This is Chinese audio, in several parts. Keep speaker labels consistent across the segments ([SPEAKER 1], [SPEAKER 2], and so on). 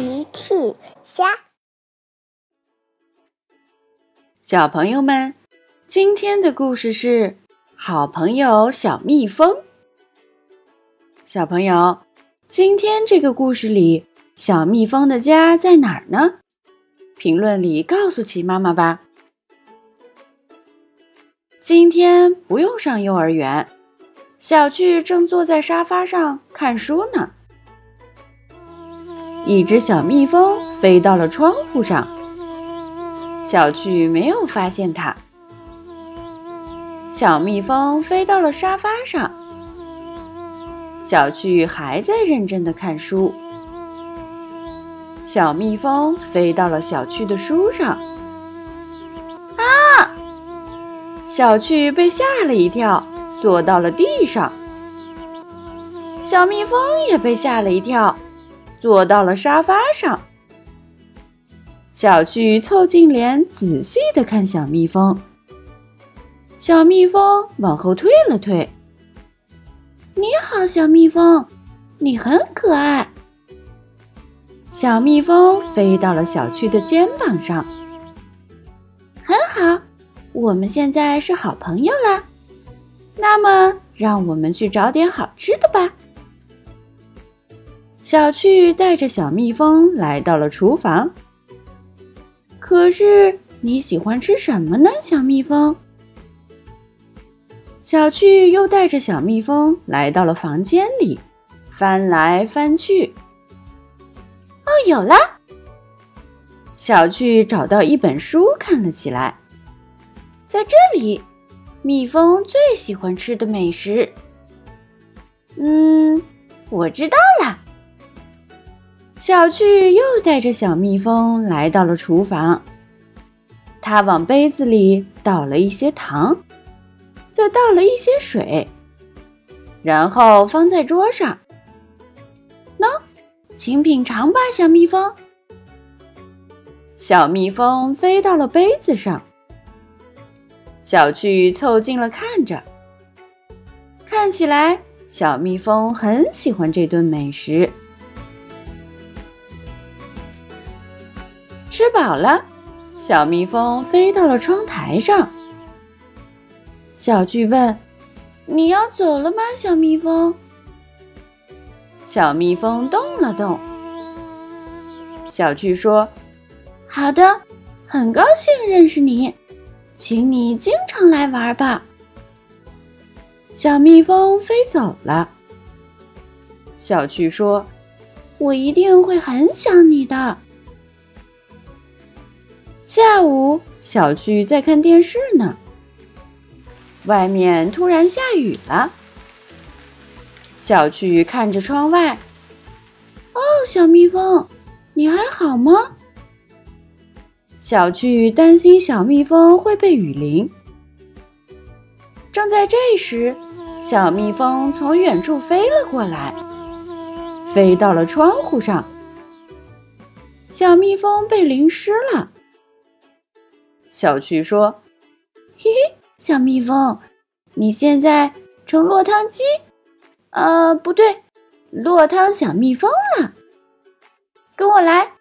[SPEAKER 1] 奇趣虾，
[SPEAKER 2] 小朋友们，今天的故事是好朋友小蜜蜂。小朋友，今天这个故事里，小蜜蜂的家在哪儿呢？评论里告诉奇妈妈吧。今天不用上幼儿园，小趣正坐在沙发上看书呢。一只小蜜蜂飞到了窗户上，小趣没有发现它。小蜜蜂飞到了沙发上，小趣还在认真的看书。小蜜蜂飞到了小趣的书上，啊！小趣被吓了一跳，坐到了地上。小蜜蜂也被吓了一跳。坐到了沙发上，小趣凑近脸，仔细的看小蜜蜂。小蜜蜂往后退了退。你好，小蜜蜂，你很可爱。小蜜蜂飞到了小趣的肩膀上。很好，我们现在是好朋友啦。那么，让我们去找点好吃的吧。小趣带着小蜜蜂来到了厨房。可是你喜欢吃什么呢，小蜜蜂？小趣又带着小蜜蜂来到了房间里，翻来翻去。哦，有了！小趣找到一本书，看了起来。在这里，蜜蜂最喜欢吃的美食。嗯，我知道了。小趣又带着小蜜蜂来到了厨房，他往杯子里倒了一些糖，再倒了一些水，然后放在桌上。喏，请品尝吧，小蜜蜂。小蜜蜂飞到了杯子上，小趣凑近了看着，看起来小蜜蜂很喜欢这顿美食。好了，小蜜蜂飞到了窗台上。小巨问：“你要走了吗，小蜜蜂？”小蜜蜂动了动。小巨说：“好的，很高兴认识你，请你经常来玩吧。”小蜜蜂飞走了。小巨说：“我一定会很想你的。”下午，小趣在看电视呢。外面突然下雨了。小趣看着窗外，哦，小蜜蜂，你还好吗？小趣担心小蜜蜂会被雨淋。正在这时，小蜜蜂从远处飞了过来，飞到了窗户上。小蜜蜂被淋湿了。小趣说：“嘿嘿，小蜜蜂，你现在成落汤鸡，呃，不对，落汤小蜜蜂了。跟我来。”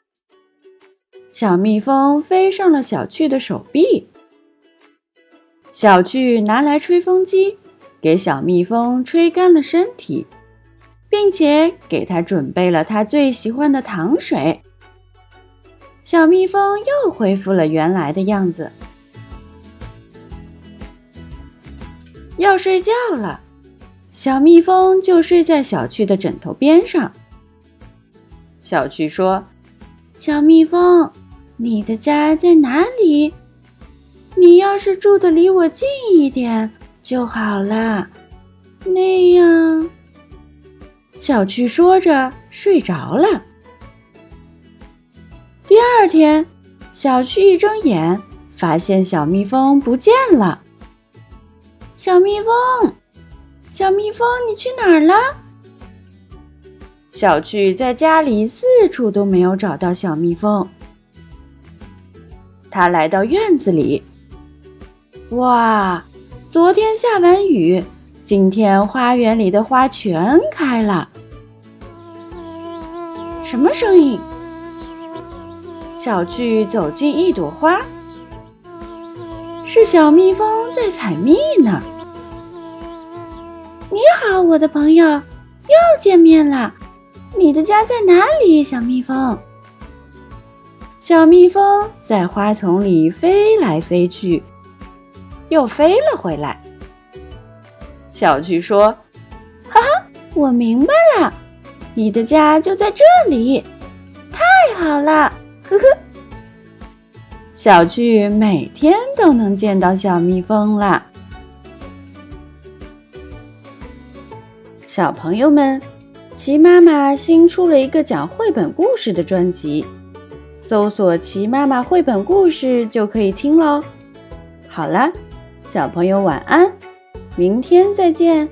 [SPEAKER 2] 小蜜蜂飞上了小趣的手臂。小趣拿来吹风机，给小蜜蜂吹干了身体，并且给它准备了它最喜欢的糖水。小蜜蜂又恢复了原来的样子。要睡觉了，小蜜蜂就睡在小趣的枕头边上。小趣说：“小蜜蜂，你的家在哪里？你要是住的离我近一点就好了。那样。”小趣说着睡着了。第二天，小趣一睁眼，发现小蜜蜂不见了。小蜜蜂，小蜜蜂，你去哪儿了？小趣在家里四处都没有找到小蜜蜂。他来到院子里，哇，昨天下完雨，今天花园里的花全开了。什么声音？小巨走进一朵花，是小蜜蜂在采蜜呢。
[SPEAKER 1] 你好，我的朋友，又见面了。你的家在哪里，小蜜蜂？
[SPEAKER 2] 小蜜蜂在花丛里飞来飞去，又飞了回来。小巨说：“
[SPEAKER 1] 哈哈，我明白了，你的家就在这里，太好了！”呵呵。
[SPEAKER 2] 小巨每天都能见到小蜜蜂啦。小朋友们，齐妈妈新出了一个讲绘本故事的专辑，搜索“齐妈妈绘本故事”就可以听喽。好啦，小朋友晚安，明天再见。